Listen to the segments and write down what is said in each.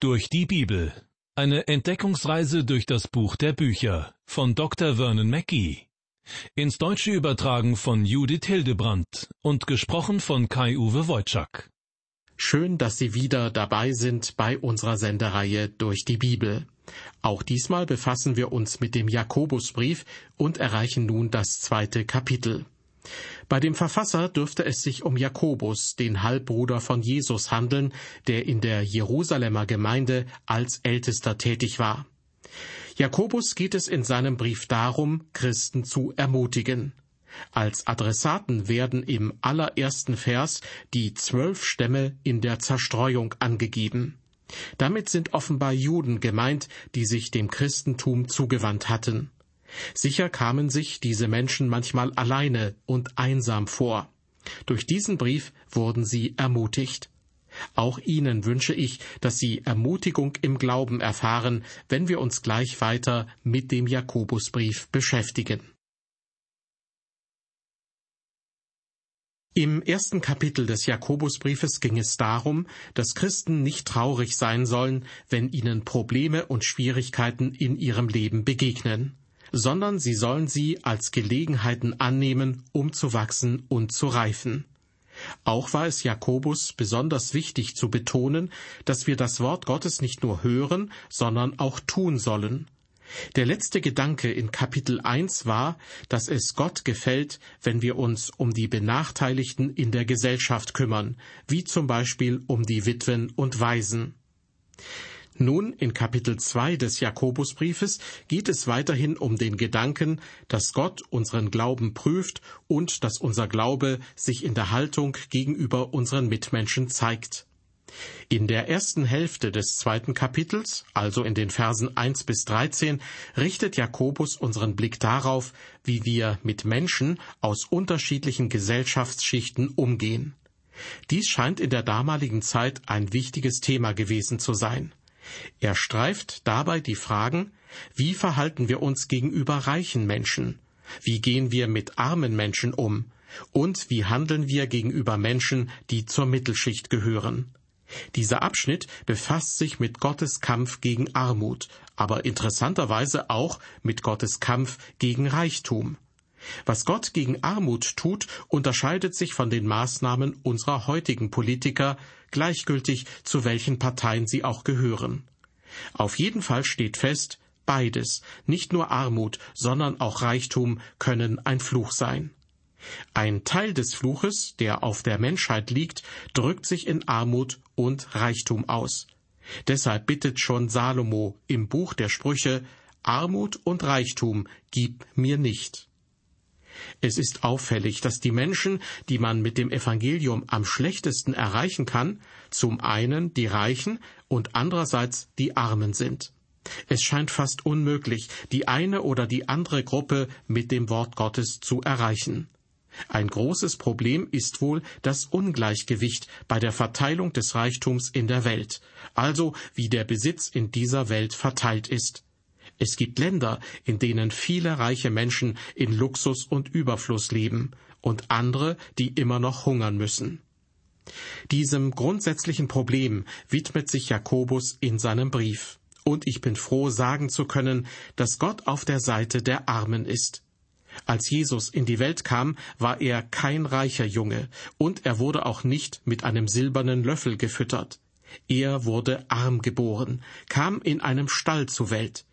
Durch die Bibel. Eine Entdeckungsreise durch das Buch der Bücher von Dr. Vernon Mackey. Ins Deutsche übertragen von Judith Hildebrandt und gesprochen von Kai-Uwe Wojczak. Schön, dass Sie wieder dabei sind bei unserer Sendereihe durch die Bibel. Auch diesmal befassen wir uns mit dem Jakobusbrief und erreichen nun das zweite Kapitel. Bei dem Verfasser dürfte es sich um Jakobus, den Halbbruder von Jesus, handeln, der in der Jerusalemer Gemeinde als Ältester tätig war. Jakobus geht es in seinem Brief darum, Christen zu ermutigen. Als Adressaten werden im allerersten Vers die zwölf Stämme in der Zerstreuung angegeben. Damit sind offenbar Juden gemeint, die sich dem Christentum zugewandt hatten. Sicher kamen sich diese Menschen manchmal alleine und einsam vor. Durch diesen Brief wurden sie ermutigt. Auch Ihnen wünsche ich, dass Sie Ermutigung im Glauben erfahren, wenn wir uns gleich weiter mit dem Jakobusbrief beschäftigen. Im ersten Kapitel des Jakobusbriefes ging es darum, dass Christen nicht traurig sein sollen, wenn ihnen Probleme und Schwierigkeiten in ihrem Leben begegnen sondern sie sollen sie als Gelegenheiten annehmen, um zu wachsen und zu reifen. Auch war es Jakobus besonders wichtig zu betonen, dass wir das Wort Gottes nicht nur hören, sondern auch tun sollen. Der letzte Gedanke in Kapitel 1 war, dass es Gott gefällt, wenn wir uns um die Benachteiligten in der Gesellschaft kümmern, wie zum Beispiel um die Witwen und Waisen. Nun in Kapitel 2 des Jakobusbriefes geht es weiterhin um den Gedanken, dass Gott unseren Glauben prüft und dass unser Glaube sich in der Haltung gegenüber unseren Mitmenschen zeigt. In der ersten Hälfte des zweiten Kapitels, also in den Versen 1 bis 13, richtet Jakobus unseren Blick darauf, wie wir mit Menschen aus unterschiedlichen Gesellschaftsschichten umgehen. Dies scheint in der damaligen Zeit ein wichtiges Thema gewesen zu sein. Er streift dabei die Fragen, wie verhalten wir uns gegenüber reichen Menschen? Wie gehen wir mit armen Menschen um? Und wie handeln wir gegenüber Menschen, die zur Mittelschicht gehören? Dieser Abschnitt befasst sich mit Gottes Kampf gegen Armut, aber interessanterweise auch mit Gottes Kampf gegen Reichtum. Was Gott gegen Armut tut, unterscheidet sich von den Maßnahmen unserer heutigen Politiker, gleichgültig zu welchen Parteien sie auch gehören. Auf jeden Fall steht fest, beides, nicht nur Armut, sondern auch Reichtum können ein Fluch sein. Ein Teil des Fluches, der auf der Menschheit liegt, drückt sich in Armut und Reichtum aus. Deshalb bittet schon Salomo im Buch der Sprüche Armut und Reichtum gib mir nicht. Es ist auffällig, dass die Menschen, die man mit dem Evangelium am schlechtesten erreichen kann, zum einen die Reichen und andererseits die Armen sind. Es scheint fast unmöglich, die eine oder die andere Gruppe mit dem Wort Gottes zu erreichen. Ein großes Problem ist wohl das Ungleichgewicht bei der Verteilung des Reichtums in der Welt, also wie der Besitz in dieser Welt verteilt ist. Es gibt Länder, in denen viele reiche Menschen in Luxus und Überfluss leben und andere, die immer noch hungern müssen. Diesem grundsätzlichen Problem widmet sich Jakobus in seinem Brief. Und ich bin froh, sagen zu können, dass Gott auf der Seite der Armen ist. Als Jesus in die Welt kam, war er kein reicher Junge, und er wurde auch nicht mit einem silbernen Löffel gefüttert. Er wurde arm geboren, kam in einem Stall zur Welt.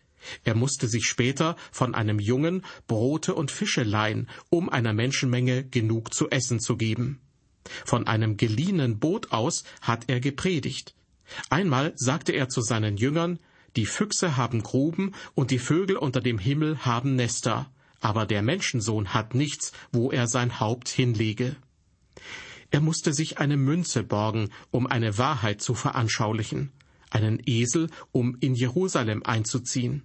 Er musste sich später von einem Jungen Brote und Fische leihen, um einer Menschenmenge genug zu essen zu geben. Von einem geliehenen Boot aus hat er gepredigt. Einmal sagte er zu seinen Jüngern, die Füchse haben Gruben und die Vögel unter dem Himmel haben Nester, aber der Menschensohn hat nichts, wo er sein Haupt hinlege. Er musste sich eine Münze borgen, um eine Wahrheit zu veranschaulichen, einen Esel, um in Jerusalem einzuziehen.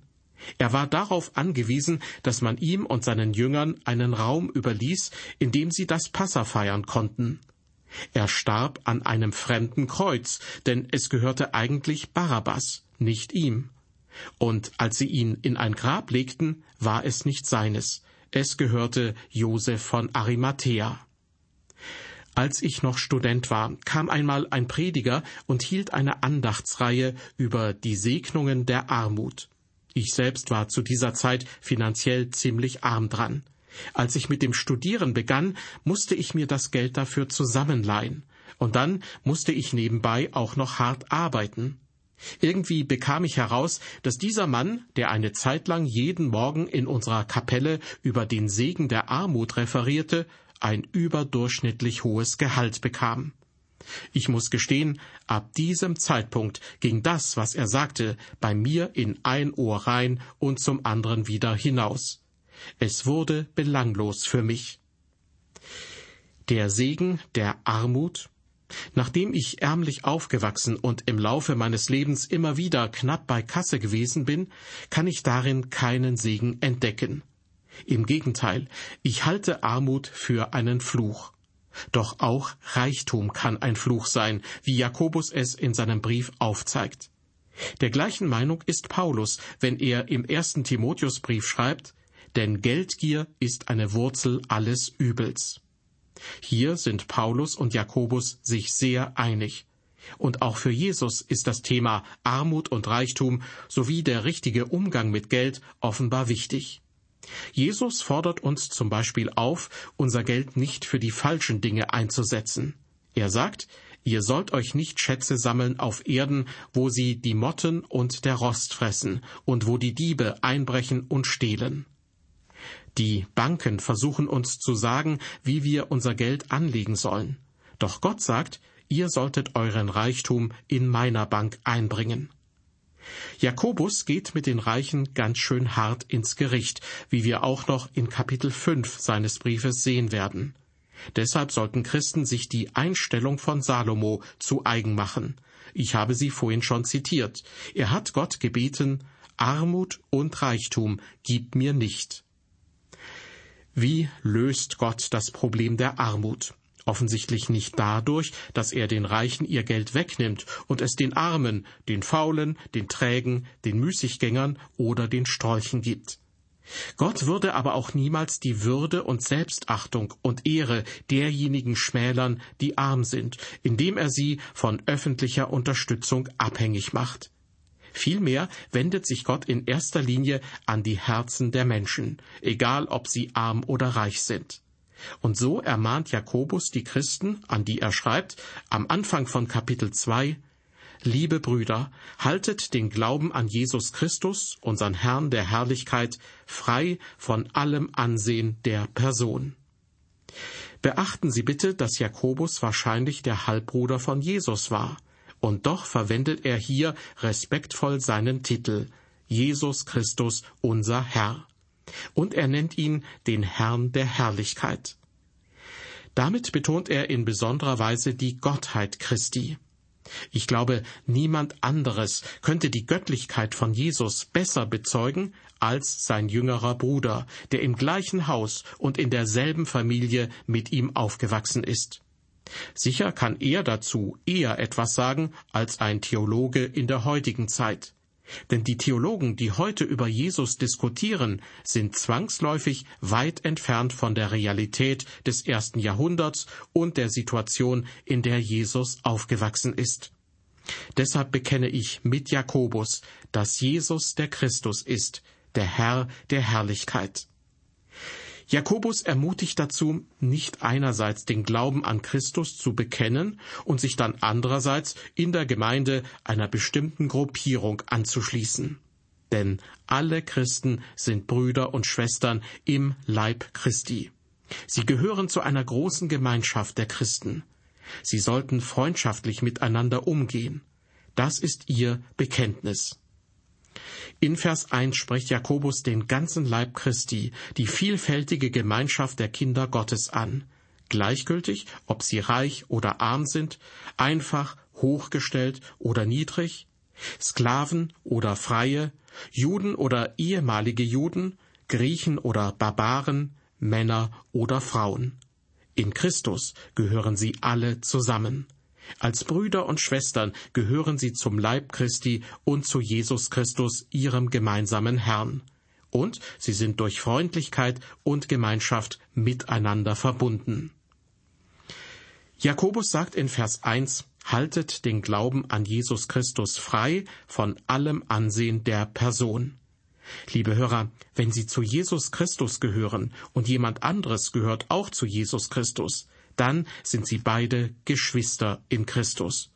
Er war darauf angewiesen, dass man ihm und seinen Jüngern einen Raum überließ, in dem sie das Passa feiern konnten. Er starb an einem fremden Kreuz, denn es gehörte eigentlich Barabbas, nicht ihm. Und als sie ihn in ein Grab legten, war es nicht seines, es gehörte Josef von Arimathea. Als ich noch Student war, kam einmal ein Prediger und hielt eine Andachtsreihe über die Segnungen der Armut. Ich selbst war zu dieser Zeit finanziell ziemlich arm dran. Als ich mit dem Studieren begann, musste ich mir das Geld dafür zusammenleihen. Und dann musste ich nebenbei auch noch hart arbeiten. Irgendwie bekam ich heraus, dass dieser Mann, der eine Zeit lang jeden Morgen in unserer Kapelle über den Segen der Armut referierte, ein überdurchschnittlich hohes Gehalt bekam. Ich muss gestehen, ab diesem Zeitpunkt ging das, was er sagte, bei mir in ein Ohr rein und zum anderen wieder hinaus. Es wurde belanglos für mich. Der Segen der Armut Nachdem ich ärmlich aufgewachsen und im Laufe meines Lebens immer wieder knapp bei Kasse gewesen bin, kann ich darin keinen Segen entdecken. Im Gegenteil, ich halte Armut für einen Fluch. Doch auch Reichtum kann ein Fluch sein, wie Jakobus es in seinem Brief aufzeigt. Der gleichen Meinung ist Paulus, wenn er im ersten Timotheusbrief schreibt, denn Geldgier ist eine Wurzel alles Übels. Hier sind Paulus und Jakobus sich sehr einig. Und auch für Jesus ist das Thema Armut und Reichtum sowie der richtige Umgang mit Geld offenbar wichtig. Jesus fordert uns zum Beispiel auf, unser Geld nicht für die falschen Dinge einzusetzen. Er sagt, ihr sollt euch nicht Schätze sammeln auf Erden, wo sie die Motten und der Rost fressen und wo die Diebe einbrechen und stehlen. Die Banken versuchen uns zu sagen, wie wir unser Geld anlegen sollen. Doch Gott sagt, ihr solltet euren Reichtum in meiner Bank einbringen. Jakobus geht mit den Reichen ganz schön hart ins Gericht, wie wir auch noch in Kapitel 5 seines Briefes sehen werden. Deshalb sollten Christen sich die Einstellung von Salomo zu eigen machen. Ich habe sie vorhin schon zitiert. Er hat Gott gebeten, Armut und Reichtum gib mir nicht. Wie löst Gott das Problem der Armut? Offensichtlich nicht dadurch, dass er den Reichen ihr Geld wegnimmt und es den Armen, den Faulen, den Trägen, den Müßiggängern oder den Strolchen gibt. Gott würde aber auch niemals die Würde und Selbstachtung und Ehre derjenigen schmälern, die arm sind, indem er sie von öffentlicher Unterstützung abhängig macht. Vielmehr wendet sich Gott in erster Linie an die Herzen der Menschen, egal ob sie arm oder reich sind. Und so ermahnt Jakobus die Christen, an die er schreibt, am Anfang von Kapitel 2, Liebe Brüder, haltet den Glauben an Jesus Christus, unseren Herrn der Herrlichkeit, frei von allem Ansehen der Person. Beachten Sie bitte, dass Jakobus wahrscheinlich der Halbbruder von Jesus war, und doch verwendet er hier respektvoll seinen Titel Jesus Christus unser Herr und er nennt ihn den Herrn der Herrlichkeit. Damit betont er in besonderer Weise die Gottheit Christi. Ich glaube, niemand anderes könnte die Göttlichkeit von Jesus besser bezeugen als sein jüngerer Bruder, der im gleichen Haus und in derselben Familie mit ihm aufgewachsen ist. Sicher kann er dazu eher etwas sagen als ein Theologe in der heutigen Zeit. Denn die Theologen, die heute über Jesus diskutieren, sind zwangsläufig weit entfernt von der Realität des ersten Jahrhunderts und der Situation, in der Jesus aufgewachsen ist. Deshalb bekenne ich mit Jakobus, dass Jesus der Christus ist, der Herr der Herrlichkeit. Jakobus ermutigt dazu, nicht einerseits den Glauben an Christus zu bekennen und sich dann andererseits in der Gemeinde einer bestimmten Gruppierung anzuschließen. Denn alle Christen sind Brüder und Schwestern im Leib Christi. Sie gehören zu einer großen Gemeinschaft der Christen. Sie sollten freundschaftlich miteinander umgehen. Das ist ihr Bekenntnis. In Vers 1 spricht Jakobus den ganzen Leib Christi, die vielfältige Gemeinschaft der Kinder Gottes an. Gleichgültig, ob sie reich oder arm sind, einfach, hochgestellt oder niedrig, Sklaven oder Freie, Juden oder ehemalige Juden, Griechen oder Barbaren, Männer oder Frauen. In Christus gehören sie alle zusammen. Als Brüder und Schwestern gehören sie zum Leib Christi und zu Jesus Christus, ihrem gemeinsamen Herrn. Und sie sind durch Freundlichkeit und Gemeinschaft miteinander verbunden. Jakobus sagt in Vers 1, haltet den Glauben an Jesus Christus frei von allem Ansehen der Person. Liebe Hörer, wenn Sie zu Jesus Christus gehören und jemand anderes gehört auch zu Jesus Christus, dann sind Sie beide Geschwister in Christus.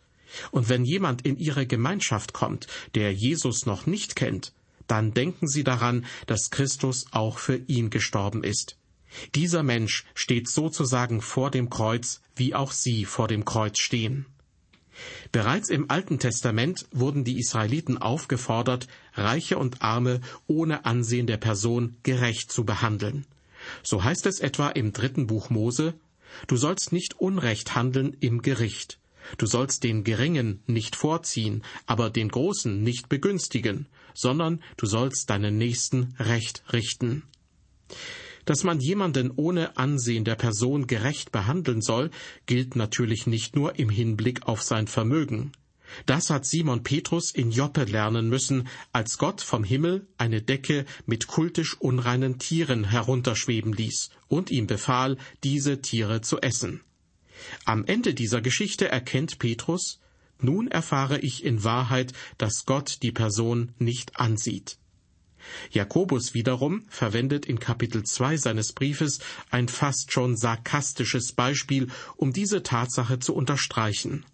Und wenn jemand in Ihre Gemeinschaft kommt, der Jesus noch nicht kennt, dann denken Sie daran, dass Christus auch für ihn gestorben ist. Dieser Mensch steht sozusagen vor dem Kreuz, wie auch Sie vor dem Kreuz stehen. Bereits im Alten Testament wurden die Israeliten aufgefordert, Reiche und Arme ohne Ansehen der Person gerecht zu behandeln. So heißt es etwa im dritten Buch Mose, Du sollst nicht Unrecht handeln im Gericht. Du sollst den Geringen nicht vorziehen, aber den Großen nicht begünstigen, sondern du sollst deinen Nächsten recht richten. Dass man jemanden ohne Ansehen der Person gerecht behandeln soll, gilt natürlich nicht nur im Hinblick auf sein Vermögen. Das hat Simon Petrus in Joppe lernen müssen, als Gott vom Himmel eine Decke mit kultisch unreinen Tieren herunterschweben ließ und ihm befahl, diese Tiere zu essen. Am Ende dieser Geschichte erkennt Petrus, nun erfahre ich in Wahrheit, dass Gott die Person nicht ansieht. Jakobus wiederum verwendet in Kapitel 2 seines Briefes ein fast schon sarkastisches Beispiel, um diese Tatsache zu unterstreichen.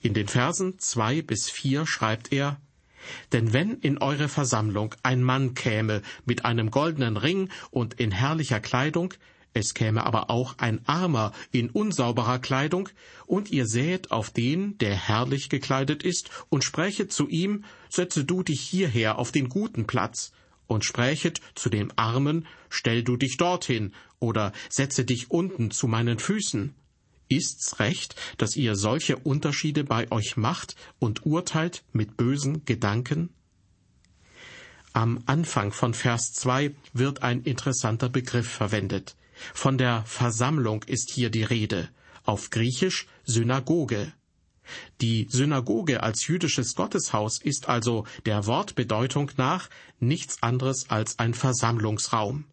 In den Versen 2 bis 4 schreibt er, denn wenn in eure Versammlung ein Mann käme mit einem goldenen Ring und in herrlicher Kleidung, es käme aber auch ein Armer in unsauberer Kleidung, und ihr sähet auf den, der herrlich gekleidet ist, und sprächet zu ihm, setze du dich hierher auf den guten Platz, und sprächet zu dem Armen, stell du dich dorthin, oder setze dich unten zu meinen Füßen. Ist's recht, dass ihr solche Unterschiede bei euch macht und urteilt mit bösen Gedanken? Am Anfang von Vers 2 wird ein interessanter Begriff verwendet. Von der Versammlung ist hier die Rede, auf Griechisch Synagoge. Die Synagoge als jüdisches Gotteshaus ist also der Wortbedeutung nach nichts anderes als ein Versammlungsraum.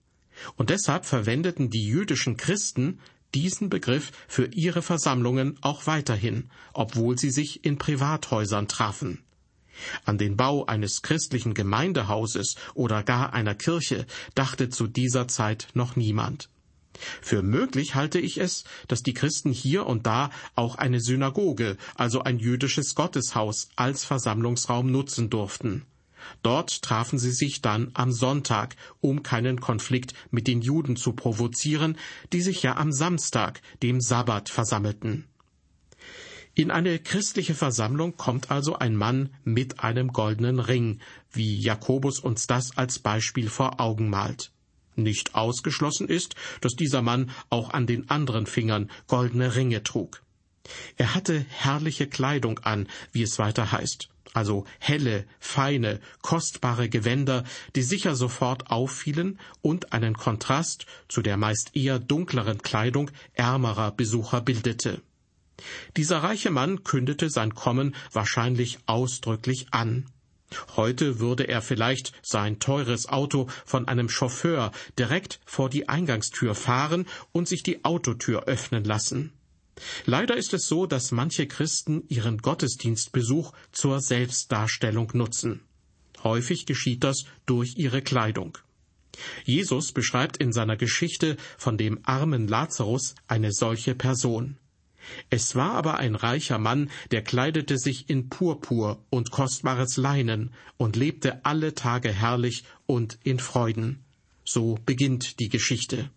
Und deshalb verwendeten die jüdischen Christen diesen Begriff für ihre Versammlungen auch weiterhin, obwohl sie sich in Privathäusern trafen. An den Bau eines christlichen Gemeindehauses oder gar einer Kirche dachte zu dieser Zeit noch niemand. Für möglich halte ich es, dass die Christen hier und da auch eine Synagoge, also ein jüdisches Gotteshaus, als Versammlungsraum nutzen durften. Dort trafen sie sich dann am Sonntag, um keinen Konflikt mit den Juden zu provozieren, die sich ja am Samstag, dem Sabbat, versammelten. In eine christliche Versammlung kommt also ein Mann mit einem goldenen Ring, wie Jakobus uns das als Beispiel vor Augen malt. Nicht ausgeschlossen ist, dass dieser Mann auch an den anderen Fingern goldene Ringe trug. Er hatte herrliche Kleidung an, wie es weiter heißt, also helle, feine, kostbare Gewänder, die sicher sofort auffielen und einen Kontrast zu der meist eher dunkleren Kleidung ärmerer Besucher bildete. Dieser reiche Mann kündete sein Kommen wahrscheinlich ausdrücklich an. Heute würde er vielleicht sein teures Auto von einem Chauffeur direkt vor die Eingangstür fahren und sich die Autotür öffnen lassen. Leider ist es so, dass manche Christen ihren Gottesdienstbesuch zur Selbstdarstellung nutzen. Häufig geschieht das durch ihre Kleidung. Jesus beschreibt in seiner Geschichte von dem armen Lazarus eine solche Person. Es war aber ein reicher Mann, der kleidete sich in Purpur und kostbares Leinen und lebte alle Tage herrlich und in Freuden. So beginnt die Geschichte.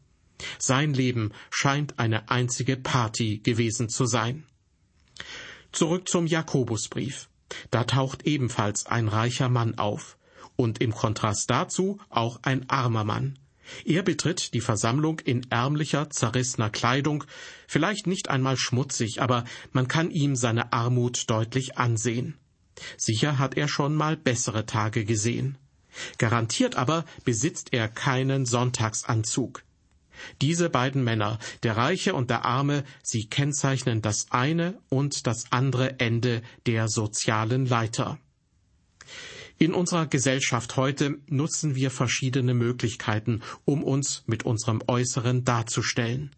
Sein Leben scheint eine einzige Party gewesen zu sein. Zurück zum Jakobusbrief. Da taucht ebenfalls ein reicher Mann auf und im Kontrast dazu auch ein armer Mann. Er betritt die Versammlung in ärmlicher, zerrissener Kleidung, vielleicht nicht einmal schmutzig, aber man kann ihm seine Armut deutlich ansehen. Sicher hat er schon mal bessere Tage gesehen. Garantiert aber besitzt er keinen Sonntagsanzug. Diese beiden Männer, der Reiche und der Arme, sie kennzeichnen das eine und das andere Ende der sozialen Leiter. In unserer Gesellschaft heute nutzen wir verschiedene Möglichkeiten, um uns mit unserem Äußeren darzustellen.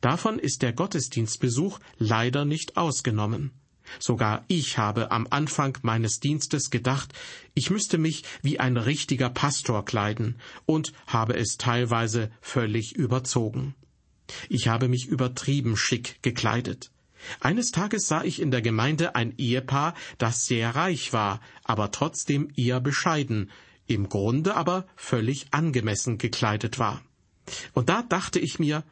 Davon ist der Gottesdienstbesuch leider nicht ausgenommen. Sogar ich habe am Anfang meines Dienstes gedacht, ich müsste mich wie ein richtiger Pastor kleiden und habe es teilweise völlig überzogen. Ich habe mich übertrieben schick gekleidet. Eines Tages sah ich in der Gemeinde ein Ehepaar, das sehr reich war, aber trotzdem eher bescheiden, im Grunde aber völlig angemessen gekleidet war. Und da dachte ich mir,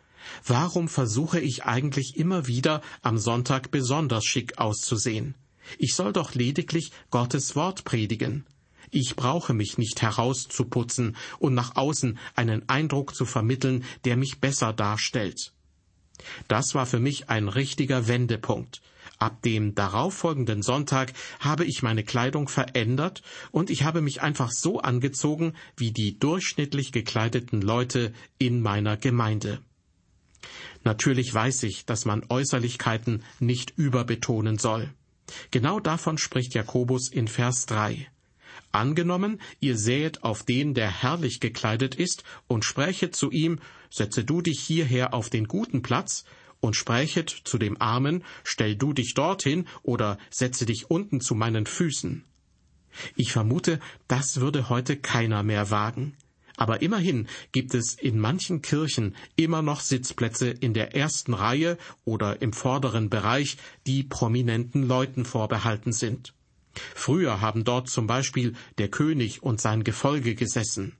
warum versuche ich eigentlich immer wieder am Sonntag besonders schick auszusehen? Ich soll doch lediglich Gottes Wort predigen. Ich brauche mich nicht herauszuputzen und nach außen einen Eindruck zu vermitteln, der mich besser darstellt. Das war für mich ein richtiger Wendepunkt. Ab dem darauffolgenden Sonntag habe ich meine Kleidung verändert und ich habe mich einfach so angezogen wie die durchschnittlich gekleideten Leute in meiner Gemeinde. Natürlich weiß ich, dass man Äußerlichkeiten nicht überbetonen soll. Genau davon spricht Jakobus in Vers 3. Angenommen, ihr sähet auf den, der herrlich gekleidet ist, und sprächet zu ihm, setze du dich hierher auf den guten Platz, und sprächet zu dem Armen, stell du dich dorthin oder setze dich unten zu meinen Füßen. Ich vermute, das würde heute keiner mehr wagen. Aber immerhin gibt es in manchen Kirchen immer noch Sitzplätze in der ersten Reihe oder im vorderen Bereich, die prominenten Leuten vorbehalten sind. Früher haben dort zum Beispiel der König und sein Gefolge gesessen.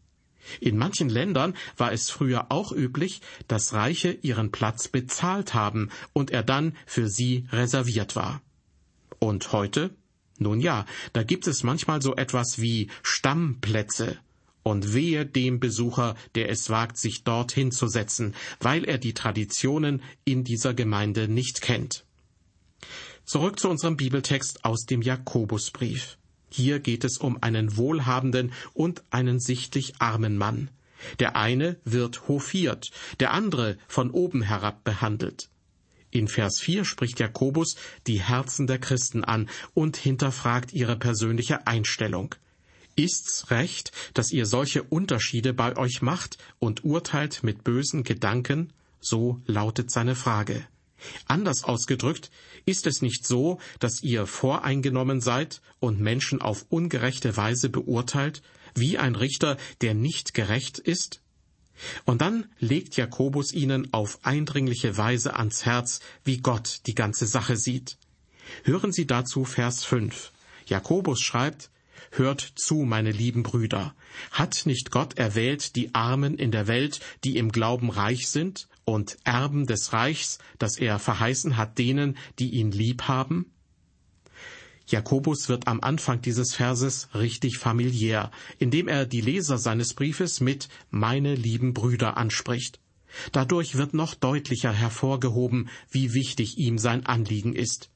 In manchen Ländern war es früher auch üblich, dass Reiche ihren Platz bezahlt haben und er dann für sie reserviert war. Und heute? Nun ja, da gibt es manchmal so etwas wie Stammplätze. Und wehe dem Besucher, der es wagt, sich dort hinzusetzen, weil er die Traditionen in dieser Gemeinde nicht kennt. Zurück zu unserem Bibeltext aus dem Jakobusbrief. Hier geht es um einen wohlhabenden und einen sichtlich armen Mann. Der eine wird hofiert, der andere von oben herab behandelt. In Vers 4 spricht Jakobus die Herzen der Christen an und hinterfragt ihre persönliche Einstellung. Ist's recht, dass ihr solche Unterschiede bei euch macht und urteilt mit bösen Gedanken? So lautet seine Frage. Anders ausgedrückt, ist es nicht so, dass ihr voreingenommen seid und Menschen auf ungerechte Weise beurteilt, wie ein Richter, der nicht gerecht ist? Und dann legt Jakobus ihnen auf eindringliche Weise ans Herz, wie Gott die ganze Sache sieht. Hören Sie dazu Vers 5. Jakobus schreibt, Hört zu, meine lieben Brüder. Hat nicht Gott erwählt die Armen in der Welt, die im Glauben reich sind, und Erben des Reichs, das er verheißen hat denen, die ihn lieb haben? Jakobus wird am Anfang dieses Verses richtig familiär, indem er die Leser seines Briefes mit meine lieben Brüder anspricht. Dadurch wird noch deutlicher hervorgehoben, wie wichtig ihm sein Anliegen ist.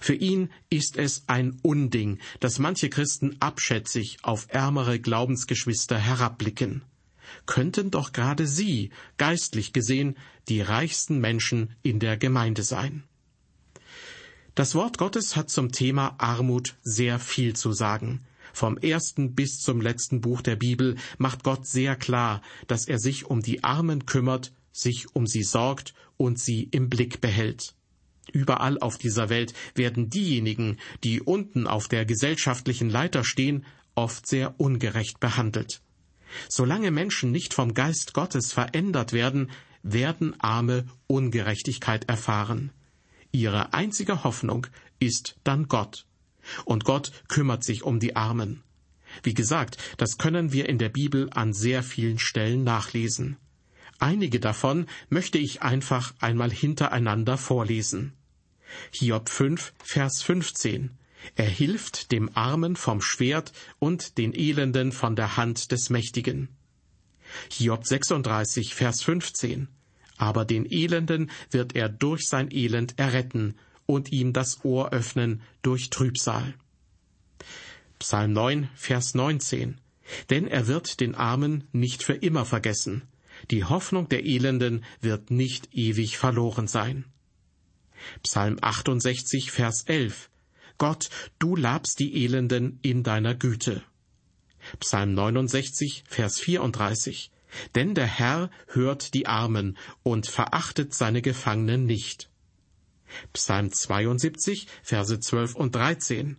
Für ihn ist es ein Unding, dass manche Christen abschätzig auf ärmere Glaubensgeschwister herabblicken. Könnten doch gerade sie, geistlich gesehen, die reichsten Menschen in der Gemeinde sein. Das Wort Gottes hat zum Thema Armut sehr viel zu sagen. Vom ersten bis zum letzten Buch der Bibel macht Gott sehr klar, dass er sich um die Armen kümmert, sich um sie sorgt und sie im Blick behält. Überall auf dieser Welt werden diejenigen, die unten auf der gesellschaftlichen Leiter stehen, oft sehr ungerecht behandelt. Solange Menschen nicht vom Geist Gottes verändert werden, werden Arme Ungerechtigkeit erfahren. Ihre einzige Hoffnung ist dann Gott. Und Gott kümmert sich um die Armen. Wie gesagt, das können wir in der Bibel an sehr vielen Stellen nachlesen. Einige davon möchte ich einfach einmal hintereinander vorlesen. Hiob 5, Vers 15. Er hilft dem Armen vom Schwert und den Elenden von der Hand des Mächtigen. Hiob 36, Vers 15. Aber den Elenden wird er durch sein Elend erretten und ihm das Ohr öffnen durch Trübsal. Psalm 9, Vers 19. Denn er wird den Armen nicht für immer vergessen, die Hoffnung der Elenden wird nicht ewig verloren sein. Psalm 68, Vers 11. Gott, du labst die Elenden in deiner Güte. Psalm 69, Vers 34. Denn der Herr hört die Armen und verachtet seine Gefangenen nicht. Psalm 72, Verse 12 und 13.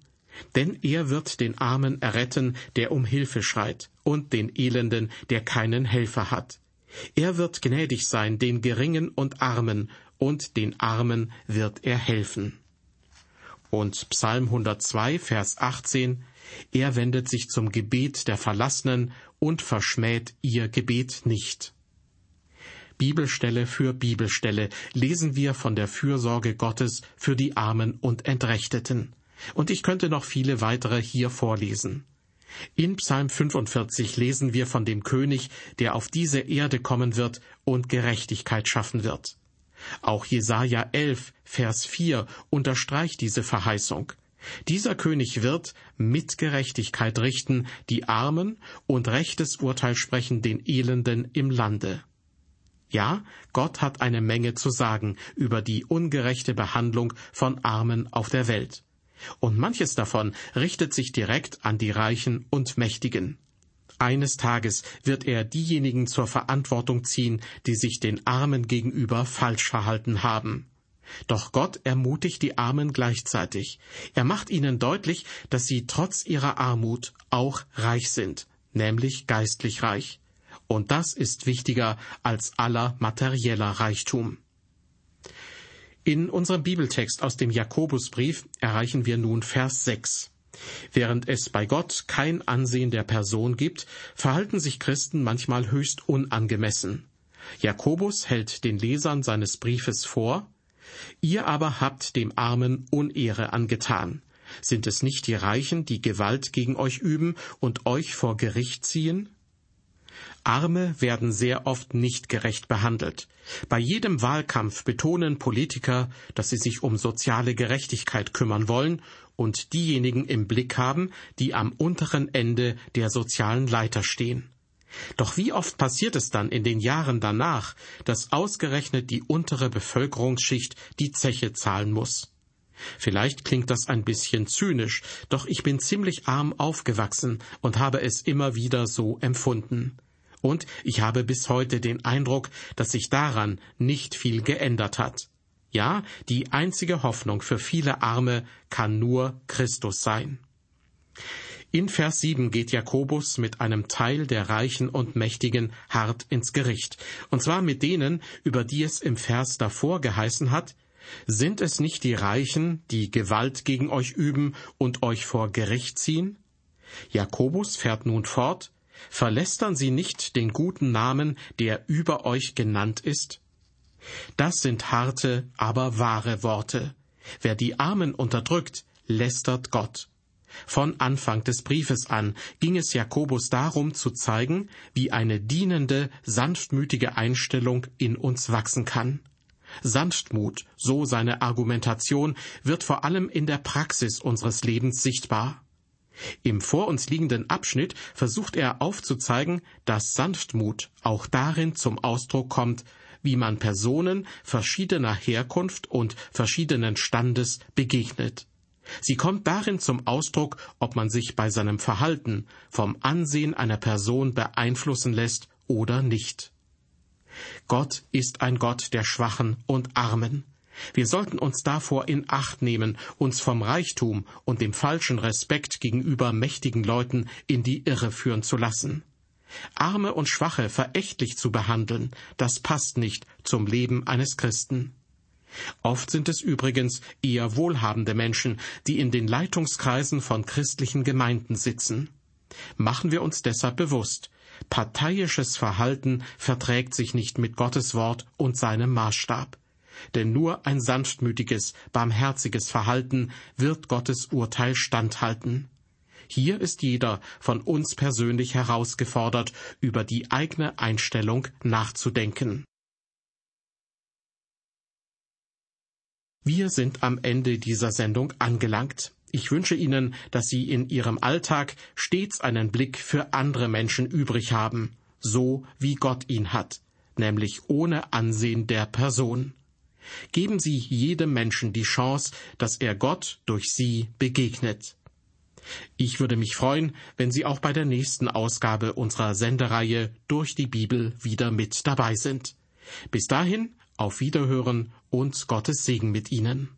Denn er wird den Armen erretten, der um Hilfe schreit, und den Elenden, der keinen Helfer hat. Er wird gnädig sein den Geringen und Armen, und den Armen wird er helfen. Und Psalm 102, Vers 18, er wendet sich zum Gebet der Verlassenen und verschmäht ihr Gebet nicht. Bibelstelle für Bibelstelle lesen wir von der Fürsorge Gottes für die Armen und Entrechteten. Und ich könnte noch viele weitere hier vorlesen. In Psalm 45 lesen wir von dem König, der auf diese Erde kommen wird und Gerechtigkeit schaffen wird. Auch Jesaja 11, Vers 4 unterstreicht diese Verheißung. Dieser König wird mit Gerechtigkeit richten die Armen und rechtes Urteil sprechen den Elenden im Lande. Ja, Gott hat eine Menge zu sagen über die ungerechte Behandlung von Armen auf der Welt. Und manches davon richtet sich direkt an die Reichen und Mächtigen. Eines Tages wird er diejenigen zur Verantwortung ziehen, die sich den Armen gegenüber falsch verhalten haben. Doch Gott ermutigt die Armen gleichzeitig. Er macht ihnen deutlich, dass sie trotz ihrer Armut auch reich sind, nämlich geistlich reich. Und das ist wichtiger als aller materieller Reichtum. In unserem Bibeltext aus dem Jakobusbrief erreichen wir nun Vers 6. Während es bei Gott kein Ansehen der Person gibt, verhalten sich Christen manchmal höchst unangemessen. Jakobus hält den Lesern seines Briefes vor, Ihr aber habt dem Armen Unehre angetan. Sind es nicht die Reichen, die Gewalt gegen euch üben und euch vor Gericht ziehen? Arme werden sehr oft nicht gerecht behandelt. Bei jedem Wahlkampf betonen Politiker, dass sie sich um soziale Gerechtigkeit kümmern wollen und diejenigen im Blick haben, die am unteren Ende der sozialen Leiter stehen. Doch wie oft passiert es dann in den Jahren danach, dass ausgerechnet die untere Bevölkerungsschicht die Zeche zahlen muss? Vielleicht klingt das ein bisschen zynisch, doch ich bin ziemlich arm aufgewachsen und habe es immer wieder so empfunden. Und ich habe bis heute den Eindruck, dass sich daran nicht viel geändert hat. Ja, die einzige Hoffnung für viele Arme kann nur Christus sein. In Vers 7 geht Jakobus mit einem Teil der Reichen und Mächtigen hart ins Gericht, und zwar mit denen, über die es im Vers davor geheißen hat, sind es nicht die Reichen, die Gewalt gegen euch üben und euch vor Gericht ziehen? Jakobus fährt nun fort, Verlästern Sie nicht den guten Namen, der über euch genannt ist? Das sind harte, aber wahre Worte. Wer die Armen unterdrückt, lästert Gott. Von Anfang des Briefes an ging es Jakobus darum zu zeigen, wie eine dienende, sanftmütige Einstellung in uns wachsen kann. Sanftmut, so seine Argumentation, wird vor allem in der Praxis unseres Lebens sichtbar. Im vor uns liegenden Abschnitt versucht er aufzuzeigen, dass Sanftmut auch darin zum Ausdruck kommt, wie man Personen verschiedener Herkunft und verschiedenen Standes begegnet. Sie kommt darin zum Ausdruck, ob man sich bei seinem Verhalten vom Ansehen einer Person beeinflussen lässt oder nicht. Gott ist ein Gott der Schwachen und Armen. Wir sollten uns davor in Acht nehmen, uns vom Reichtum und dem falschen Respekt gegenüber mächtigen Leuten in die Irre führen zu lassen. Arme und Schwache verächtlich zu behandeln, das passt nicht zum Leben eines Christen. Oft sind es übrigens eher wohlhabende Menschen, die in den Leitungskreisen von christlichen Gemeinden sitzen. Machen wir uns deshalb bewusst, parteiisches Verhalten verträgt sich nicht mit Gottes Wort und seinem Maßstab denn nur ein sanftmütiges, barmherziges Verhalten wird Gottes Urteil standhalten. Hier ist jeder von uns persönlich herausgefordert, über die eigene Einstellung nachzudenken. Wir sind am Ende dieser Sendung angelangt. Ich wünsche Ihnen, dass Sie in Ihrem Alltag stets einen Blick für andere Menschen übrig haben, so wie Gott ihn hat, nämlich ohne Ansehen der Person. Geben Sie jedem Menschen die Chance, dass er Gott durch sie begegnet. Ich würde mich freuen, wenn Sie auch bei der nächsten Ausgabe unserer Sendereihe Durch die Bibel wieder mit dabei sind. Bis dahin, auf Wiederhören und Gottes Segen mit Ihnen.